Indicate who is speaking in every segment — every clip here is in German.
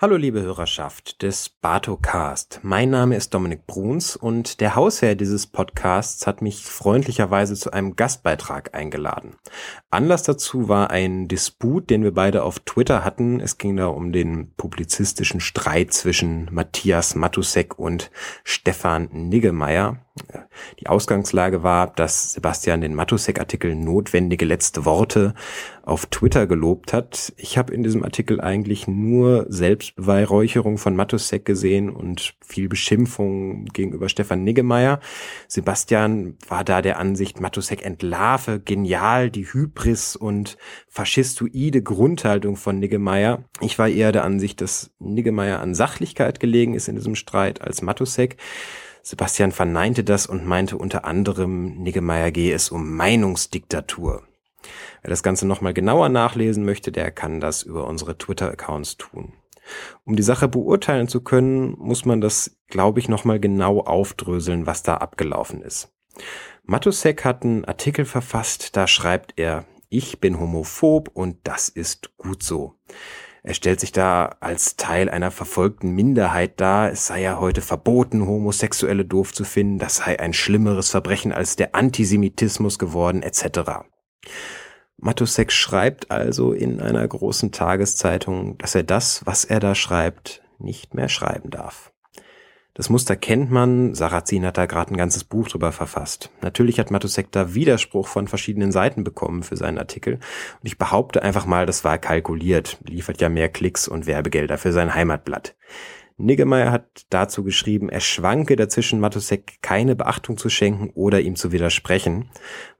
Speaker 1: Hallo liebe Hörerschaft des Bartocast. Mein Name ist Dominik Bruns und der Hausherr dieses Podcasts hat mich freundlicherweise zu einem Gastbeitrag eingeladen. Anlass dazu war ein Disput, den wir beide auf Twitter hatten. Es ging da um den publizistischen Streit zwischen Matthias Matusek und Stefan Niggemeier. Die Ausgangslage war, dass Sebastian den Matusek-Artikel notwendige letzte Worte auf Twitter gelobt hat. Ich habe in diesem Artikel eigentlich nur Selbstbeweihräucherung von Matusek gesehen und viel Beschimpfung gegenüber Stefan Niggemeier. Sebastian war da der Ansicht, Matusek entlarve genial die Hybris und faschistoide Grundhaltung von Niggemeier. Ich war eher der Ansicht, dass Niggemeier an Sachlichkeit gelegen ist in diesem Streit als Matusek. Sebastian verneinte das und meinte unter anderem, Niggemeier gehe es um Meinungsdiktatur. Wer das Ganze nochmal genauer nachlesen möchte, der kann das über unsere Twitter-Accounts tun. Um die Sache beurteilen zu können, muss man das, glaube ich, nochmal genau aufdröseln, was da abgelaufen ist. Matusek hat einen Artikel verfasst, da schreibt er, ich bin homophob und das ist gut so. Er stellt sich da als Teil einer verfolgten Minderheit dar. Es sei ja heute verboten, Homosexuelle doof zu finden. Das sei ein schlimmeres Verbrechen als der Antisemitismus geworden, etc. Matusek schreibt also in einer großen Tageszeitung, dass er das, was er da schreibt, nicht mehr schreiben darf. Das Muster kennt man, Sarrazin hat da gerade ein ganzes Buch drüber verfasst. Natürlich hat Matusek da Widerspruch von verschiedenen Seiten bekommen für seinen Artikel und ich behaupte einfach mal, das war kalkuliert, liefert ja mehr Klicks und Werbegelder für sein Heimatblatt. Niggemeier hat dazu geschrieben, er schwanke dazwischen, Matusek keine Beachtung zu schenken oder ihm zu widersprechen.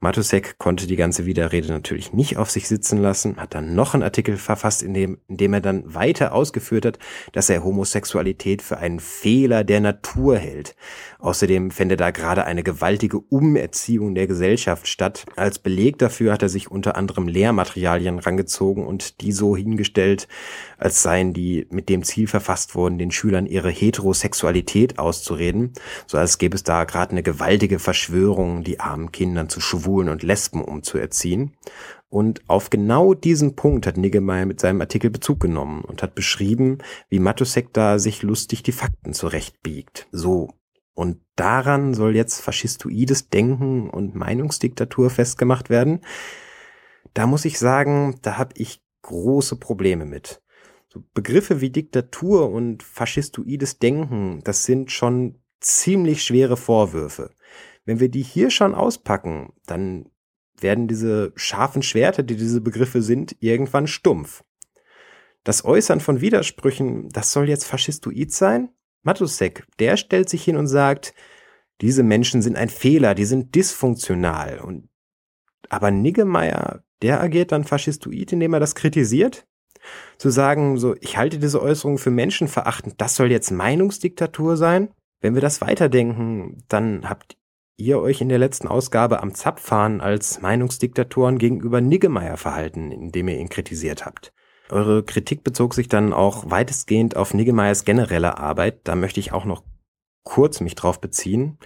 Speaker 1: Matusek konnte die ganze Widerrede natürlich nicht auf sich sitzen lassen, hat dann noch einen Artikel verfasst, in dem, in dem er dann weiter ausgeführt hat, dass er Homosexualität für einen Fehler der Natur hält. Außerdem fände da gerade eine gewaltige Umerziehung der Gesellschaft statt. Als Beleg dafür hat er sich unter anderem Lehrmaterialien rangezogen und die so hingestellt, als seien die mit dem Ziel verfasst worden, den Schülern Schülern ihre Heterosexualität auszureden, so als gäbe es da gerade eine gewaltige Verschwörung, die armen Kindern zu Schwulen und Lesben umzuerziehen. Und auf genau diesen Punkt hat Niggemeier mit seinem Artikel Bezug genommen und hat beschrieben, wie Matusek da sich lustig die Fakten zurechtbiegt. So. Und daran soll jetzt faschistoides Denken und Meinungsdiktatur festgemacht werden. Da muss ich sagen, da habe ich große Probleme mit. So Begriffe wie Diktatur und faschistoides Denken, das sind schon ziemlich schwere Vorwürfe. Wenn wir die hier schon auspacken, dann werden diese scharfen Schwerter, die diese Begriffe sind, irgendwann stumpf. Das Äußern von Widersprüchen, das soll jetzt faschistoid sein? Matusek, der stellt sich hin und sagt, diese Menschen sind ein Fehler, die sind dysfunktional. Und aber Niggemeier, der agiert dann faschistoid, indem er das kritisiert? Zu sagen, so, ich halte diese Äußerung für menschenverachtend, das soll jetzt Meinungsdiktatur sein? Wenn wir das weiterdenken, dann habt ihr euch in der letzten Ausgabe am Zapfhahn als Meinungsdiktatoren gegenüber Niggemeier verhalten, indem ihr ihn kritisiert habt. Eure Kritik bezog sich dann auch weitestgehend auf Niggemeiers generelle Arbeit. Da möchte ich auch noch kurz mich drauf beziehen.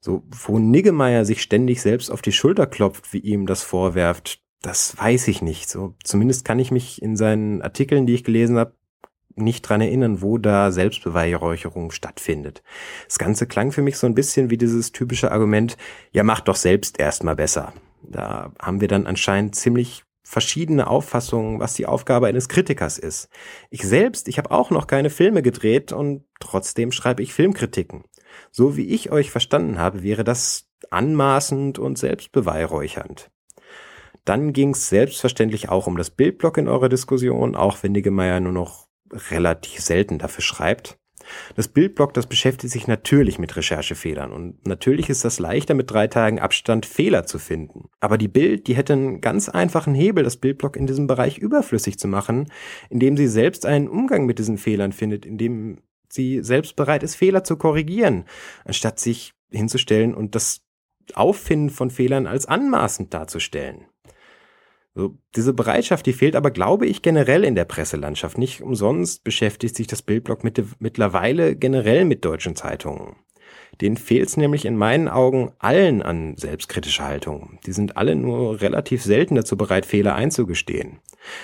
Speaker 1: So, wo Niggemeier sich ständig selbst auf die Schulter klopft, wie ihm das vorwerft, das weiß ich nicht. So, zumindest kann ich mich in seinen Artikeln, die ich gelesen habe, nicht dran erinnern, wo da Selbstbeweihräucherung stattfindet. Das Ganze klang für mich so ein bisschen wie dieses typische Argument, ja, mach doch selbst erstmal besser. Da haben wir dann anscheinend ziemlich verschiedene Auffassungen, was die Aufgabe eines Kritikers ist. Ich selbst, ich habe auch noch keine Filme gedreht und trotzdem schreibe ich Filmkritiken. So wie ich euch verstanden habe, wäre das anmaßend und selbstbeweihräuchernd. Dann ging es selbstverständlich auch um das Bildblock in eurer Diskussion, auch wenn Niggemeier nur noch relativ selten dafür schreibt. Das Bildblock, das beschäftigt sich natürlich mit Recherchefehlern und natürlich ist das leichter mit drei Tagen Abstand Fehler zu finden. Aber die Bild, die hätte einen ganz einfachen Hebel, das Bildblock in diesem Bereich überflüssig zu machen, indem sie selbst einen Umgang mit diesen Fehlern findet, indem sie selbst bereit ist, Fehler zu korrigieren, anstatt sich hinzustellen und das Auffinden von Fehlern als anmaßend darzustellen. So, diese Bereitschaft, die fehlt aber, glaube ich, generell in der Presselandschaft. Nicht umsonst beschäftigt sich das Bildblock mit, mittlerweile generell mit deutschen Zeitungen. Denen fehlt es nämlich in meinen Augen allen an selbstkritischer Haltung. Die sind alle nur relativ selten dazu bereit, Fehler einzugestehen.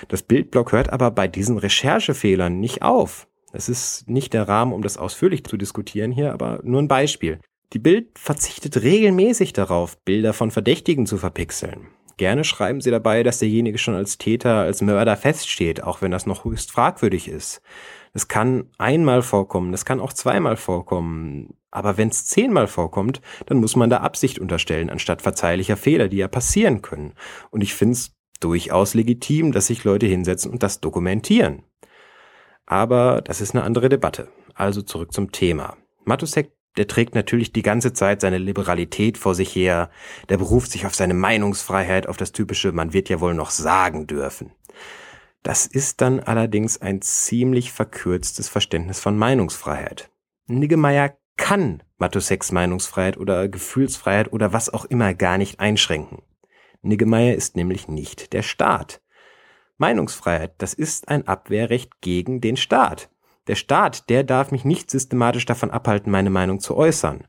Speaker 1: Das Bildblock hört aber bei diesen Recherchefehlern nicht auf. Es ist nicht der Rahmen, um das ausführlich zu diskutieren hier, aber nur ein Beispiel. Die Bild verzichtet regelmäßig darauf, Bilder von Verdächtigen zu verpixeln. Gerne schreiben sie dabei, dass derjenige schon als Täter, als Mörder feststeht, auch wenn das noch höchst fragwürdig ist. Das kann einmal vorkommen, das kann auch zweimal vorkommen. Aber wenn es zehnmal vorkommt, dann muss man da Absicht unterstellen, anstatt verzeihlicher Fehler, die ja passieren können. Und ich finde es durchaus legitim, dass sich Leute hinsetzen und das dokumentieren. Aber das ist eine andere Debatte. Also zurück zum Thema. Matusek der trägt natürlich die ganze Zeit seine Liberalität vor sich her, der beruft sich auf seine Meinungsfreiheit, auf das typische, man wird ja wohl noch sagen dürfen. Das ist dann allerdings ein ziemlich verkürztes Verständnis von Meinungsfreiheit. Niggemeier kann Matuseks Meinungsfreiheit oder Gefühlsfreiheit oder was auch immer gar nicht einschränken. Niggemeier ist nämlich nicht der Staat. Meinungsfreiheit, das ist ein Abwehrrecht gegen den Staat. Der Staat, der darf mich nicht systematisch davon abhalten, meine Meinung zu äußern.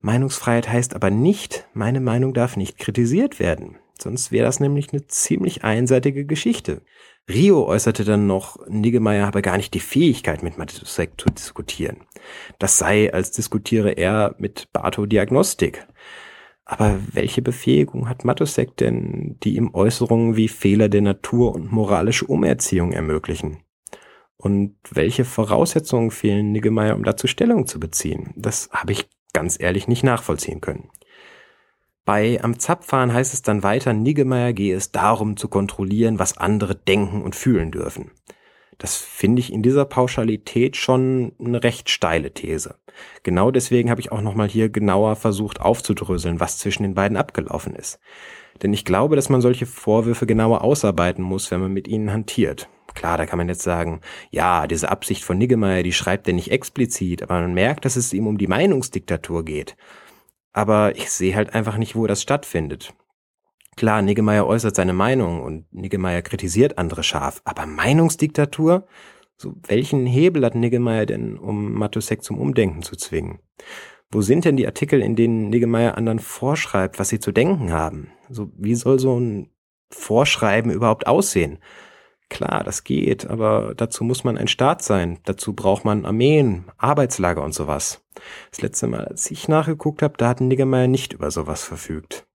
Speaker 1: Meinungsfreiheit heißt aber nicht, meine Meinung darf nicht kritisiert werden. Sonst wäre das nämlich eine ziemlich einseitige Geschichte. Rio äußerte dann noch, Niggemeier habe gar nicht die Fähigkeit, mit Matusek zu diskutieren. Das sei, als diskutiere er mit Bato Diagnostik. Aber welche Befähigung hat Matusek denn, die ihm Äußerungen wie Fehler der Natur und moralische Umerziehung ermöglichen? Und welche Voraussetzungen fehlen Niggemeier, um dazu Stellung zu beziehen? Das habe ich ganz ehrlich nicht nachvollziehen können. Bei Am Zapfahren heißt es dann weiter, Niggemeier gehe es darum zu kontrollieren, was andere denken und fühlen dürfen. Das finde ich in dieser Pauschalität schon eine recht steile These. Genau deswegen habe ich auch nochmal hier genauer versucht aufzudröseln, was zwischen den beiden abgelaufen ist. Denn ich glaube, dass man solche Vorwürfe genauer ausarbeiten muss, wenn man mit ihnen hantiert. Klar, da kann man jetzt sagen, ja, diese Absicht von Niggemeier, die schreibt er nicht explizit, aber man merkt, dass es ihm um die Meinungsdiktatur geht. Aber ich sehe halt einfach nicht, wo das stattfindet. Klar, Niggemeier äußert seine Meinung und Niggemeier kritisiert andere scharf, aber Meinungsdiktatur? So, welchen Hebel hat Niggemeier denn, um Matusek zum Umdenken zu zwingen? Wo sind denn die Artikel, in denen Niggemeier anderen vorschreibt, was sie zu denken haben? So, wie soll so ein Vorschreiben überhaupt aussehen? Klar, das geht, aber dazu muss man ein Staat sein. Dazu braucht man Armeen, Arbeitslager und sowas. Das letzte Mal, als ich nachgeguckt habe, da hat Niggemeier nicht über sowas verfügt.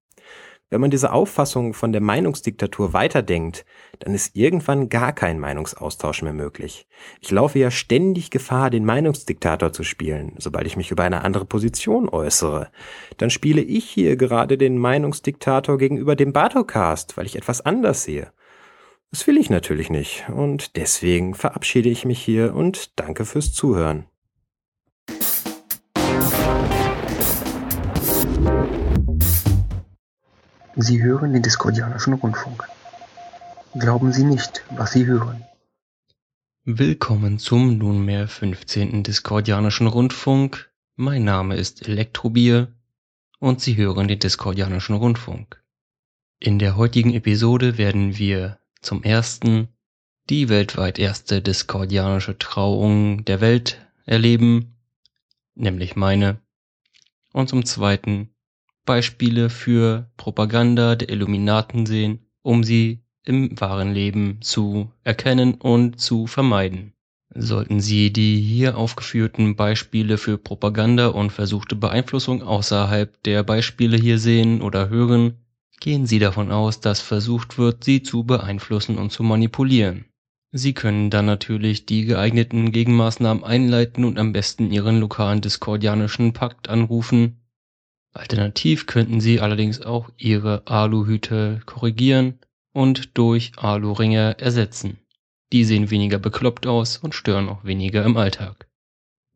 Speaker 1: Wenn man diese Auffassung von der Meinungsdiktatur weiterdenkt, dann ist irgendwann gar kein Meinungsaustausch mehr möglich. Ich laufe ja ständig Gefahr, den Meinungsdiktator zu spielen, sobald ich mich über eine andere Position äußere. Dann spiele ich hier gerade den Meinungsdiktator gegenüber dem Bartocast, weil ich etwas anders sehe. Das will ich natürlich nicht und deswegen verabschiede ich mich hier und danke fürs Zuhören.
Speaker 2: Sie hören den Diskordianischen Rundfunk. Glauben Sie nicht, was Sie hören.
Speaker 3: Willkommen zum nunmehr 15. Diskordianischen Rundfunk. Mein Name ist Elektrobier und Sie hören den Diskordianischen Rundfunk. In der heutigen Episode werden wir zum ersten die weltweit erste diskordianische Trauung der Welt erleben, nämlich meine. Und zum zweiten Beispiele für Propaganda der Illuminaten sehen, um sie im wahren Leben zu erkennen und zu vermeiden. Sollten Sie die hier aufgeführten Beispiele für Propaganda und versuchte Beeinflussung außerhalb der Beispiele hier sehen oder hören, gehen Sie davon aus, dass versucht wird, Sie zu beeinflussen und zu manipulieren. Sie können dann natürlich die geeigneten Gegenmaßnahmen einleiten und am besten Ihren lokalen diskordianischen Pakt anrufen. Alternativ könnten Sie allerdings auch Ihre Aluhüte korrigieren und durch Aluringe ersetzen. Die sehen weniger bekloppt aus und stören auch weniger im Alltag.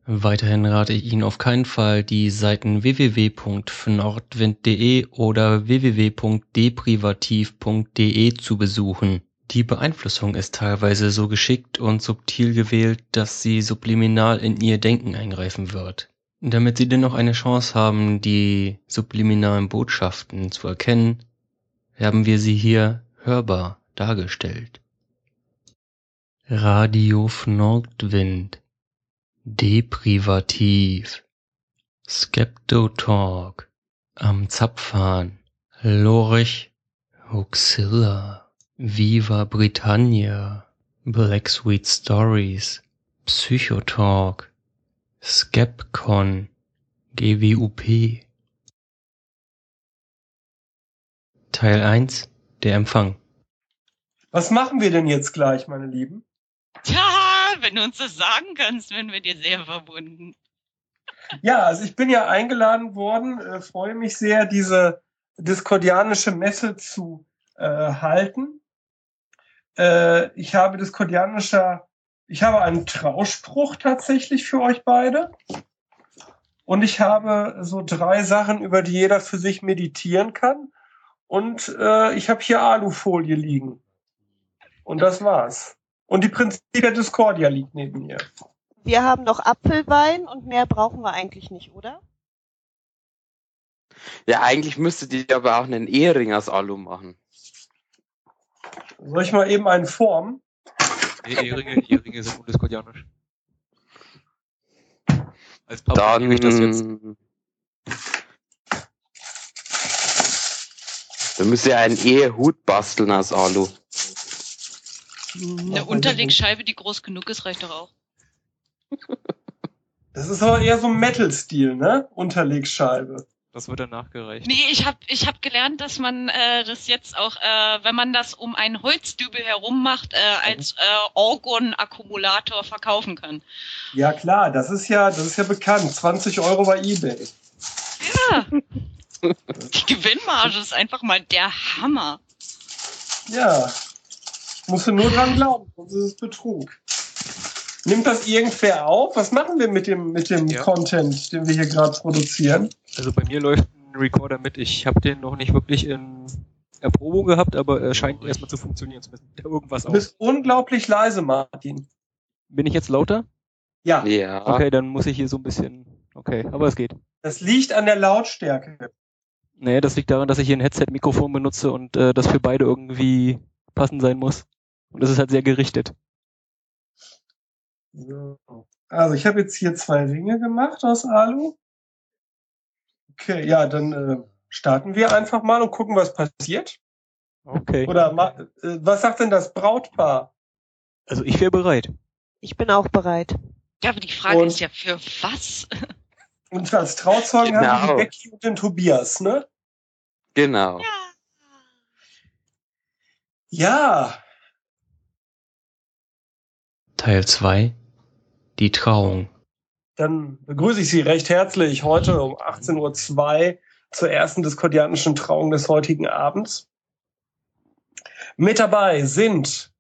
Speaker 3: Weiterhin rate ich Ihnen auf keinen Fall, die Seiten www.fnordwind.de oder www.deprivativ.de zu besuchen. Die Beeinflussung ist teilweise so geschickt und subtil gewählt, dass sie subliminal in Ihr Denken eingreifen wird. Damit Sie dennoch eine Chance haben, die subliminalen Botschaften zu erkennen, haben wir sie hier hörbar dargestellt. Radio Nordwind Deprivativ, Skeptotalk, Am Zapfhahn, Lorich, Huxilla, Viva Britannia, Black Sweet Stories, Psychotalk, Skepcon, GWUP. Teil 1, der Empfang.
Speaker 4: Was machen wir denn jetzt gleich, meine Lieben?
Speaker 5: Tja, wenn du uns das sagen kannst, werden wir dir sehr verbunden.
Speaker 4: Ja, also ich bin ja eingeladen worden, äh, freue mich sehr, diese diskordianische Messe zu äh, halten. Äh, ich habe diskordianischer, ich habe einen Trauspruch tatsächlich für euch beide. Und ich habe so drei Sachen, über die jeder für sich meditieren kann. Und äh, ich habe hier Alufolie liegen. Und das war's. Und die Prinzipia Discordia liegt neben mir.
Speaker 6: Wir haben noch Apfelwein und mehr brauchen wir eigentlich nicht, oder?
Speaker 7: Ja, eigentlich müsstet ihr aber auch einen Ehering aus Alu machen.
Speaker 4: Soll ich mal eben einen formen?
Speaker 8: Nee, Ehringe, Ehringe sind undiskordianisch. Als Papa
Speaker 7: Dann,
Speaker 8: nehme ich das jetzt.
Speaker 7: dann müsst ihr einen Ehehut basteln aus Alu.
Speaker 5: Eine Unterlegscheibe, die groß genug ist, reicht doch auch.
Speaker 4: Das ist aber eher so ein Metal-Stil, ne? Unterlegscheibe.
Speaker 8: Das wird dann nachgereicht.
Speaker 5: Nee, ich habe ich hab gelernt, dass man äh, das jetzt auch, äh, wenn man das um einen Holzdübel herum macht, äh, als äh, Orgon-Akkumulator verkaufen kann.
Speaker 4: Ja klar, das ist ja, das ist ja bekannt. 20 Euro bei eBay.
Speaker 5: Ja. Die Gewinnmarge ist einfach mal der Hammer.
Speaker 4: Ja. Musst du nur dran glauben, sonst ist es Betrug. Nimmt das irgendwer auf? Was machen wir mit dem, mit dem
Speaker 8: Ja.
Speaker 4: Content, den wir hier gerade produzieren?
Speaker 8: Also bei mir läuft ein Recorder mit. Ich habe den noch nicht wirklich in Erprobung gehabt, aber er scheint erstmal zu funktionieren. Er irgendwas
Speaker 4: Du
Speaker 8: auf.
Speaker 4: bist unglaublich leise, Martin.
Speaker 8: Bin ich jetzt lauter?
Speaker 4: Ja,
Speaker 7: Ja.
Speaker 8: Okay, dann muss ich hier so ein bisschen. Okay, aber es geht.
Speaker 4: das liegt an der Lautstärke.
Speaker 8: Nee, das liegt daran, dass ich hier ein Headset-Mikrofon benutze und äh, das für beide irgendwie passend sein muss. Und das ist halt sehr gerichtet.
Speaker 4: So. Also ich habe jetzt hier zwei Ringe gemacht aus Alu. Okay, ja, dann äh, starten wir einfach mal und gucken, was passiert.
Speaker 8: Okay.
Speaker 4: Oder ma- äh, was sagt denn das Brautpaar?
Speaker 8: Also ich wäre bereit.
Speaker 6: Ich bin auch bereit.
Speaker 5: Ja, aber die Frage
Speaker 4: Und-
Speaker 5: ist ja, für was?
Speaker 4: Und als Trauzeugen haben wir
Speaker 7: Genau.
Speaker 4: die Becky und den Tobias, ne?
Speaker 7: Genau.
Speaker 4: Ja,
Speaker 3: Teil 2, die Trauung.
Speaker 4: dann begrüße ich Sie recht herzlich heute um 18.02 Uhr zur ersten diskordianischen Trauung des heutigen Abends. Mit dabei sind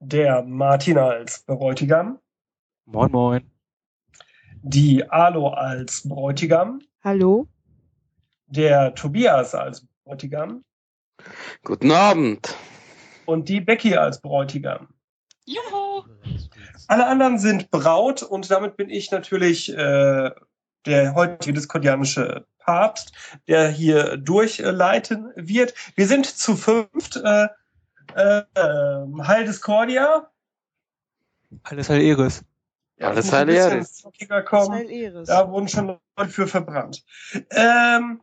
Speaker 4: der Martin als Bräutigam,
Speaker 8: Moin, moin.
Speaker 4: die Alo als Bräutigam,
Speaker 6: Hallo?
Speaker 4: der Tobias als Bräutigam
Speaker 7: Guten Abend.
Speaker 4: und die Becky als Bräutigam.
Speaker 5: Juhu!
Speaker 4: Alle anderen sind Braut und damit bin ich natürlich äh, der heutige diskordianische Papst, der hier durchleiten wird. Wir sind zu fünft. Äh, äh, Heil Discordia.
Speaker 8: Alles halt Eres.
Speaker 4: Ja,
Speaker 7: Alles Heil Eris.
Speaker 6: Eris.
Speaker 4: Da wurden schon Leute für verbrannt. Ähm,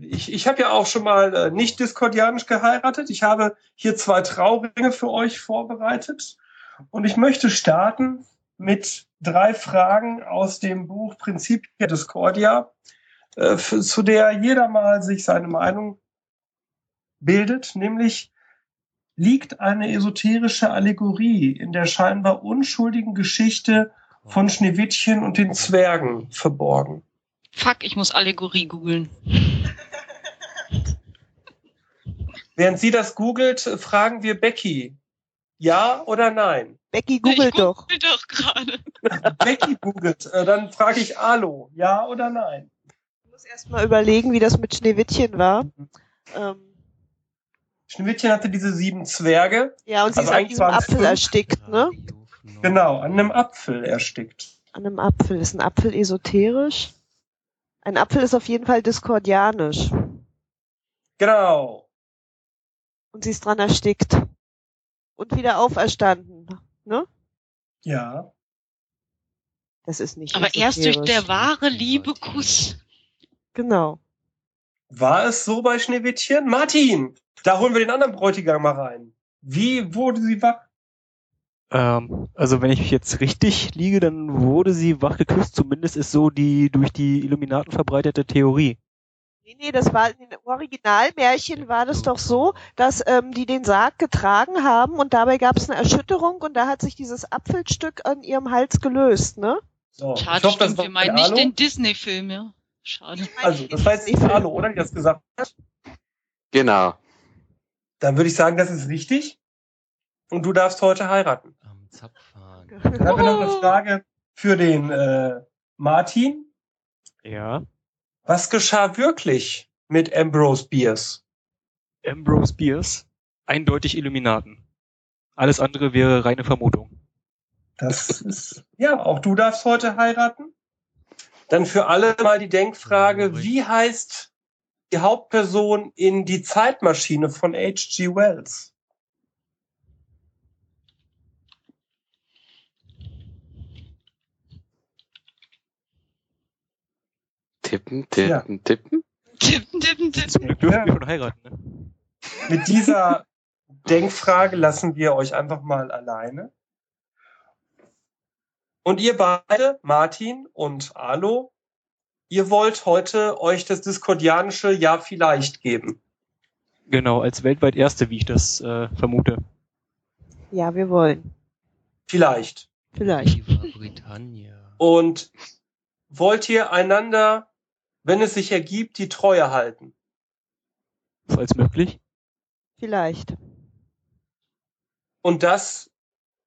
Speaker 4: ich ich habe ja auch schon mal äh, nicht diskordianisch geheiratet. Ich habe hier zwei Trauringe für euch vorbereitet. Und ich möchte starten mit drei Fragen aus dem Buch Principia Discordia, äh, zu der jeder mal sich seine Meinung bildet, nämlich liegt eine esoterische Allegorie in der scheinbar unschuldigen Geschichte von Schneewittchen und den Zwergen verborgen.
Speaker 5: Fuck, ich muss Allegorie googeln.
Speaker 4: Während sie das googelt, fragen wir Becky. Ja oder nein?
Speaker 6: Becky,
Speaker 5: Ich
Speaker 6: google doch.
Speaker 5: doch gerade.
Speaker 4: Becky googelt. Äh, dann frage ich Alo. Ja oder nein?
Speaker 6: Ich muss erst mal überlegen, wie das mit Schneewittchen war. Ähm,
Speaker 4: Schneewittchen hatte diese sieben Zwerge.
Speaker 6: ja, und sie
Speaker 4: Also
Speaker 6: ist an
Speaker 4: eigentlich
Speaker 6: diesem Apfel
Speaker 4: fünf.
Speaker 6: erstickt, ne?
Speaker 4: Genau, an einem Apfel erstickt.
Speaker 6: An einem Apfel. Ist ein Apfel esoterisch? Ein Apfel ist auf jeden Fall diskordianisch.
Speaker 4: Genau.
Speaker 6: Und sie ist dran erstickt. Und wieder auferstanden. Ne?
Speaker 4: Ja.
Speaker 6: Das ist nicht
Speaker 5: Aber erst durch der wahre Liebekuss.
Speaker 6: Genau.
Speaker 4: War es so bei Schneewittchen? Martin, da holen wir den anderen Bräutigam mal rein. Wie wurde sie wach?
Speaker 8: Ähm, also wenn ich jetzt richtig liege, dann wurde sie wach geküsst. Zumindest ist so die durch die Illuminaten verbreitete Theorie.
Speaker 6: Nee, nee, das war im Originalmärchen war das doch so, dass ähm, die den Sarg getragen haben und dabei gab es eine Erschütterung und da hat sich dieses Apfelstück an ihrem Hals gelöst, ne?
Speaker 4: So,
Speaker 5: Schade,
Speaker 4: ich hoffe, das
Speaker 5: stimmt,
Speaker 4: war
Speaker 5: wir meinen nicht den Disney-Film, ja. Schade.
Speaker 4: Also, das war jetzt nicht Alu, oder? Die das gesagt hat.
Speaker 7: Genau.
Speaker 4: Dann würde ich sagen, das ist richtig. Und du darfst heute heiraten.
Speaker 3: Zapfhahn.
Speaker 4: Dann haben wir noch eine Frage für den äh, Martin.
Speaker 8: Ja.
Speaker 4: Was geschah wirklich mit Ambrose Bierce?
Speaker 8: Ambrose Bierce, eindeutig Illuminaten. Alles andere wäre reine Vermutung.
Speaker 4: Das ist, ja, auch du darfst heute heiraten. Dann für alle mal die Denkfrage, wie heißt die Hauptperson in Die Zeitmaschine von H.G. Wells?
Speaker 7: Tippen, tippen, tippen.
Speaker 5: Tippen, tippen, tippen.
Speaker 8: Zum Glück dürfen
Speaker 4: Ja.
Speaker 8: wir schon heiraten. Ne?
Speaker 4: Mit dieser Denkfrage lassen wir euch einfach mal alleine. Und ihr beide, Martin und Alo, ihr wollt heute euch das diskordianische Ja vielleicht geben.
Speaker 8: Genau, als weltweit erste, wie ich das äh, vermute.
Speaker 6: Ja, wir wollen.
Speaker 4: Vielleicht.
Speaker 6: Vielleicht.
Speaker 3: Britannia.
Speaker 4: Und wollt ihr einander, wenn es sich ergibt, die Treue halten?
Speaker 8: Falls möglich.
Speaker 6: Vielleicht.
Speaker 4: Und das,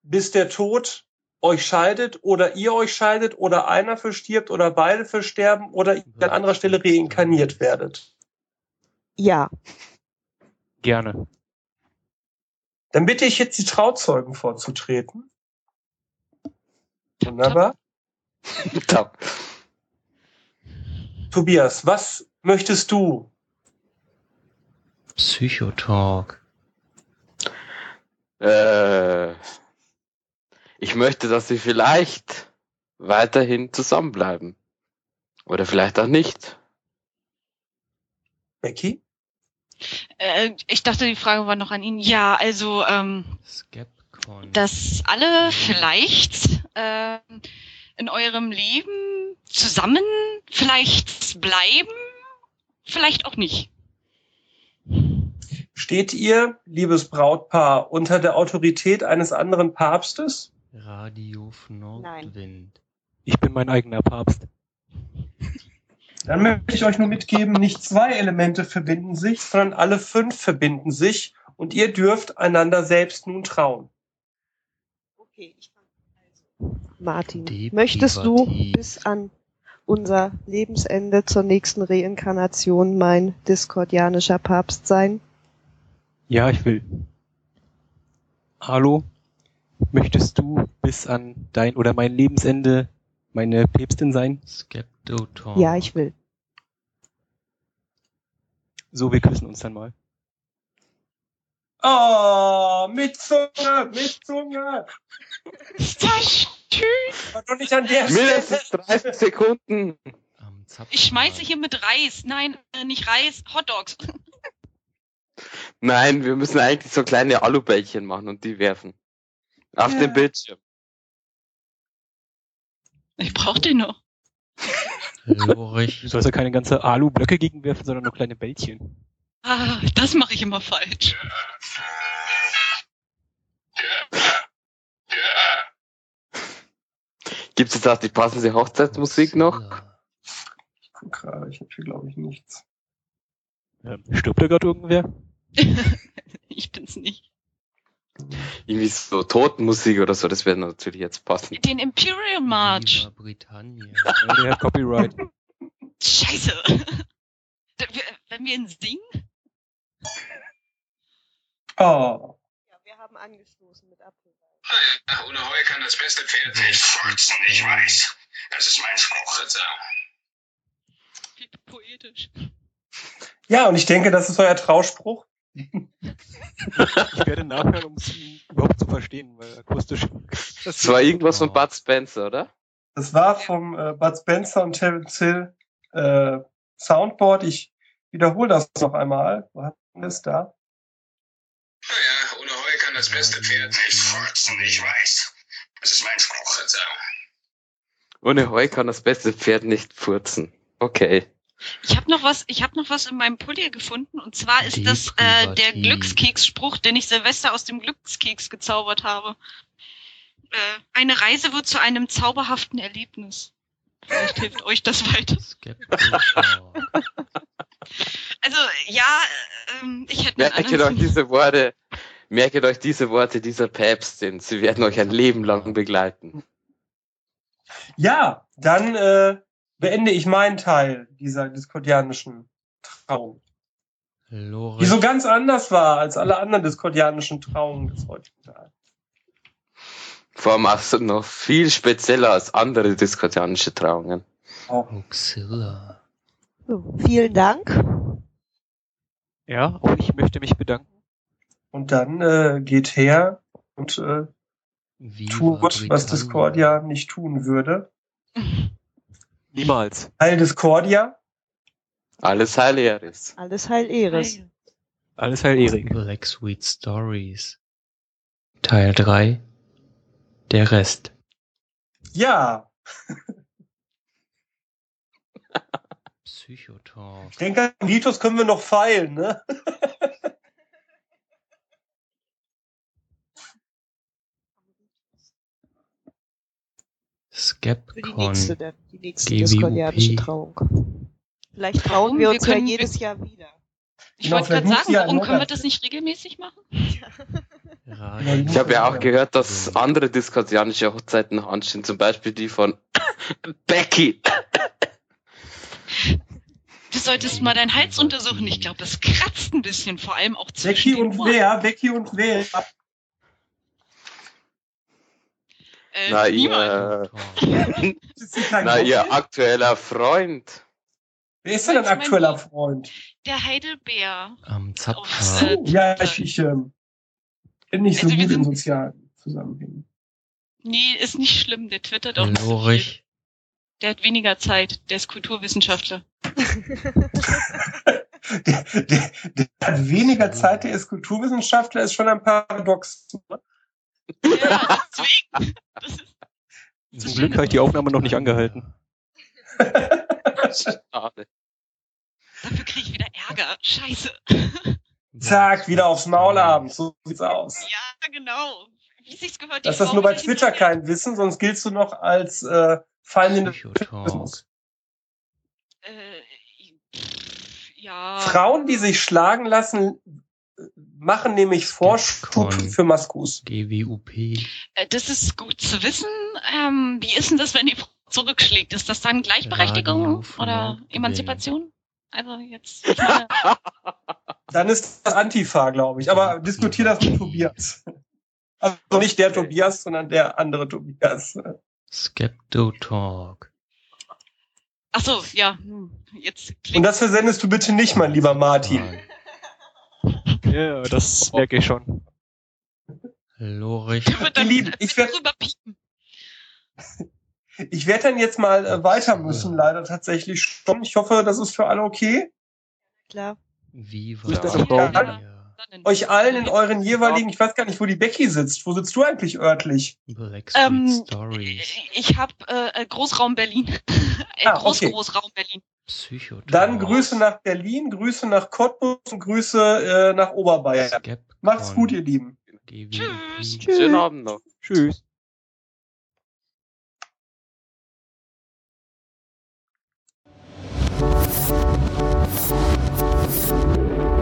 Speaker 4: bis der Tod euch scheidet oder ihr euch scheidet oder einer verstirbt oder beide versterben oder ihr an anderer Stelle reinkarniert werdet.
Speaker 6: Ja.
Speaker 8: Gerne.
Speaker 4: Dann bitte ich jetzt die Trauzeugen vorzutreten. Wunderbar.
Speaker 7: Top.
Speaker 4: Tobias, was möchtest du?
Speaker 3: Psychotalk.
Speaker 7: Äh, ich möchte, dass sie vielleicht weiterhin zusammenbleiben. Oder vielleicht auch nicht.
Speaker 4: Becky?
Speaker 5: Äh, ich dachte, die Frage war noch an ihn. Ja, also, ähm,
Speaker 3: Skepcon.
Speaker 5: dass alle vielleicht ähm, in eurem Leben zusammen vielleicht bleiben, vielleicht auch nicht.
Speaker 4: Steht ihr, liebes Brautpaar, unter der Autorität eines anderen Papstes?
Speaker 3: Radio Nordwind.
Speaker 8: Ich bin mein eigener Papst.
Speaker 4: Dann möchte ich euch nur mitgeben, nicht zwei Elemente verbinden sich, sondern alle fünf verbinden sich und ihr dürft einander selbst nun trauen.
Speaker 6: Okay, ich Martin,
Speaker 3: Deprivativ.
Speaker 6: möchtest du bis an unser Lebensende zur nächsten Reinkarnation mein diskordianischer Papst sein?
Speaker 8: Ja, ich will. Hallo? Möchtest du bis an dein oder mein Lebensende meine Päpstin sein?
Speaker 3: Skeptotalk.
Speaker 6: Ja, ich will.
Speaker 8: So, wir küssen uns dann mal.
Speaker 4: Oh, mit Zunge, mit Zunge.
Speaker 5: Ist das schön?
Speaker 4: Doch nicht an der Stelle.
Speaker 7: Mindestens 30 Sekunden.
Speaker 5: Ich schmeiße hier mit Reis. Nein, äh, nicht Reis, Hotdogs.
Speaker 7: Nein, wir müssen eigentlich so kleine Alubällchen machen und die werfen. Auf
Speaker 4: Ja.
Speaker 7: den Bildschirm.
Speaker 5: Ich brauch den noch.
Speaker 3: Lorich.
Speaker 8: Du sollst ja keine ganze Alu-Blöcke gegenwerfen, sondern nur kleine Bällchen.
Speaker 5: Ah, das mache ich immer falsch.
Speaker 7: Gibt es jetzt auch die passende Hochzeitsmusik noch?
Speaker 4: Gerade, ich habe hier glaube ich nichts.
Speaker 8: Ähm, stirbt da gerade irgendwer?
Speaker 5: ich bin's nicht.
Speaker 7: Irgendwie so Totenmusik oder so, das wäre natürlich jetzt passen.
Speaker 5: Den Imperial March.
Speaker 3: Viva Britannia.
Speaker 8: Ja, der hat Copyright.
Speaker 5: Scheiße. Wenn wir ihn singen?
Speaker 4: Oh,
Speaker 6: Ja, wir haben angestoßen mit Apfelwein.
Speaker 9: Ja, ohne Heu kann das beste Pferd nicht furzen, ich weiß. Das ist mein Spruch.
Speaker 5: Wie poetisch.
Speaker 4: ja, und ich denke, das ist euer Trauspruch.
Speaker 8: Ich werde nachhören, um es überhaupt zu verstehen, weil akustisch.
Speaker 7: Das war irgendwas von Bud Spencer, oder?
Speaker 4: Das war vom äh, Bud Spencer und Terence Hill äh, Soundboard. Ich wiederhole das noch einmal. Wo es da?
Speaker 9: Naja, ohne Heu kann das beste Pferd nicht furzen, ich weiß. Das ist mein Spruch, Ritzer.
Speaker 7: Ohne Heu kann das beste Pferd nicht furzen. Okay.
Speaker 5: Ich habe noch was, ich habe noch was in meinem Pulli gefunden und zwar ist das äh, der. Glückskeks-Spruch, den ich Silvester aus dem Glückskeks gezaubert habe. Äh, eine Reise wird zu einem zauberhaften Erlebnis. Vielleicht hilft euch das weiter. Also ja, ähm, ich hätte
Speaker 7: Merket euch diese Worte, merket euch diese Worte dieser Päpstin. Sie werden euch ein Leben lang begleiten.
Speaker 4: Ja, dann äh, beende ich meinen Teil dieser diskordianischen Trauung. Die
Speaker 3: Lorich.
Speaker 4: so ganz anders war als alle anderen diskordianischen Trauungen des heutigen Tages.
Speaker 7: Vor allem auch so noch viel spezieller als andere diskordianische Trauungen.
Speaker 3: Oxilla.
Speaker 6: So, vielen Dank.
Speaker 8: Ja, auch ich möchte mich bedanken.
Speaker 4: Und dann äh, geht her und äh, tut, was. Discordia nicht tun würde.
Speaker 8: Niemals.
Speaker 4: Heil Discordia.
Speaker 7: Alles Heil Eris.
Speaker 6: Alles Heil Eris.
Speaker 8: Alles Heil Erik.
Speaker 3: Black Sweet Stories. Teil 3. Der Rest.
Speaker 4: Ja,
Speaker 3: Psychotalk.
Speaker 4: ich denke, an Ritus können wir noch feilen, ne?
Speaker 6: Für die nächste,
Speaker 3: Skepcon.
Speaker 6: die nächste
Speaker 3: GWUP.
Speaker 6: diskordianische Trauung. Vielleicht trauen wir
Speaker 5: Wir
Speaker 6: uns ja
Speaker 5: können-
Speaker 6: jedes Jahr wieder.
Speaker 5: Ich
Speaker 4: Genau,
Speaker 5: wollte gerade sagen,
Speaker 4: ja
Speaker 5: warum können wir das nicht regelmäßig machen?
Speaker 3: Radio.
Speaker 7: Ich habe ja auch gehört, dass andere diskordianische Hochzeiten noch anstehen, zum Beispiel die von Becky.
Speaker 5: Du solltest mal deinen Hals untersuchen. Ich glaube, das kratzt ein bisschen, vor allem auch zwischen
Speaker 4: Becky und wer? Becky und wer?
Speaker 5: Äh,
Speaker 7: Na,
Speaker 5: niemand.
Speaker 7: ihr, na, ihr aktueller Freund.
Speaker 4: Wer ist denn dein aktueller Freund?
Speaker 5: Der Heidelbeer.
Speaker 3: Am
Speaker 5: Äh,
Speaker 3: Zapfhahn.
Speaker 4: Ja, ich, ich ähm, bin nicht so
Speaker 5: Also wir
Speaker 4: gut in
Speaker 5: sind-
Speaker 4: sozialen Zusammenhängen.
Speaker 5: Nee, ist nicht schlimm. Der twittert auch nicht so viel.
Speaker 3: Lorich.
Speaker 5: Der hat weniger Zeit. Der ist Kulturwissenschaftler.
Speaker 4: Der, der, der hat weniger Zeit, der ist Kulturwissenschaftler, ist schon ein Paradox.
Speaker 5: Ja, deswegen.
Speaker 8: Zum Glück habe ich die Aufnahme noch nicht angehalten.
Speaker 7: Schade.
Speaker 5: dafür kriege ich wieder Ärger. Scheiße.
Speaker 4: Zack, wieder aufs Maul abends. So sieht's aus.
Speaker 5: Ja, genau. Wie sich's gehört. die
Speaker 4: Das ist nur bei Twitter kein Wissen, sonst giltst du noch als äh, Kapitalismus.
Speaker 5: Äh, pff, ja.
Speaker 4: Frauen, die sich schlagen lassen, machen nämlich
Speaker 3: Skepcon.
Speaker 4: für Maskus.
Speaker 3: GWUP.
Speaker 5: Äh, Das ist gut zu wissen. Ähm, wie ist denn das, wenn die Frau zurückschlägt? Ist das dann Gleichberechtigung
Speaker 3: Radio
Speaker 5: oder. Emanzipation? Also jetzt. Ich meine,
Speaker 4: Dann ist das Antifa, glaube ich. Aber diskutier das mit Tobias. Also nicht der Tobias, sondern der andere Tobias.
Speaker 3: Skeptotalk.
Speaker 5: ach so, ja. hm, Jetzt
Speaker 4: Und
Speaker 5: klingt
Speaker 4: das versendest du bitte nicht, mein lieber Martin.
Speaker 8: Ja, das merke ich schon.
Speaker 3: Lorich.
Speaker 4: Lieben, ich werd-
Speaker 5: drüber piepen.
Speaker 4: Ich werde dann jetzt mal äh, weiter müssen, leider tatsächlich schon. Ich hoffe, das ist für alle okay.
Speaker 6: Klar.
Speaker 3: Viva.
Speaker 8: Ist das
Speaker 4: Euch allen in euren jeweiligen, ich weiß gar nicht, wo die Becky sitzt. Wo sitzt du eigentlich örtlich?
Speaker 5: Ähm, ich habe äh, Großraum Berlin. äh,
Speaker 4: Ah,
Speaker 5: Groß,
Speaker 4: okay.
Speaker 5: Großraum Berlin.
Speaker 3: Psychotalk.
Speaker 4: Dann Grüße nach Berlin, Grüße nach Cottbus und Grüße äh, nach Oberbayern.
Speaker 3: Skepcon.
Speaker 4: Macht's gut, ihr Lieben.
Speaker 5: Tschüss.
Speaker 6: Tschüss.
Speaker 7: Schönen Abend noch.
Speaker 8: Tschüss.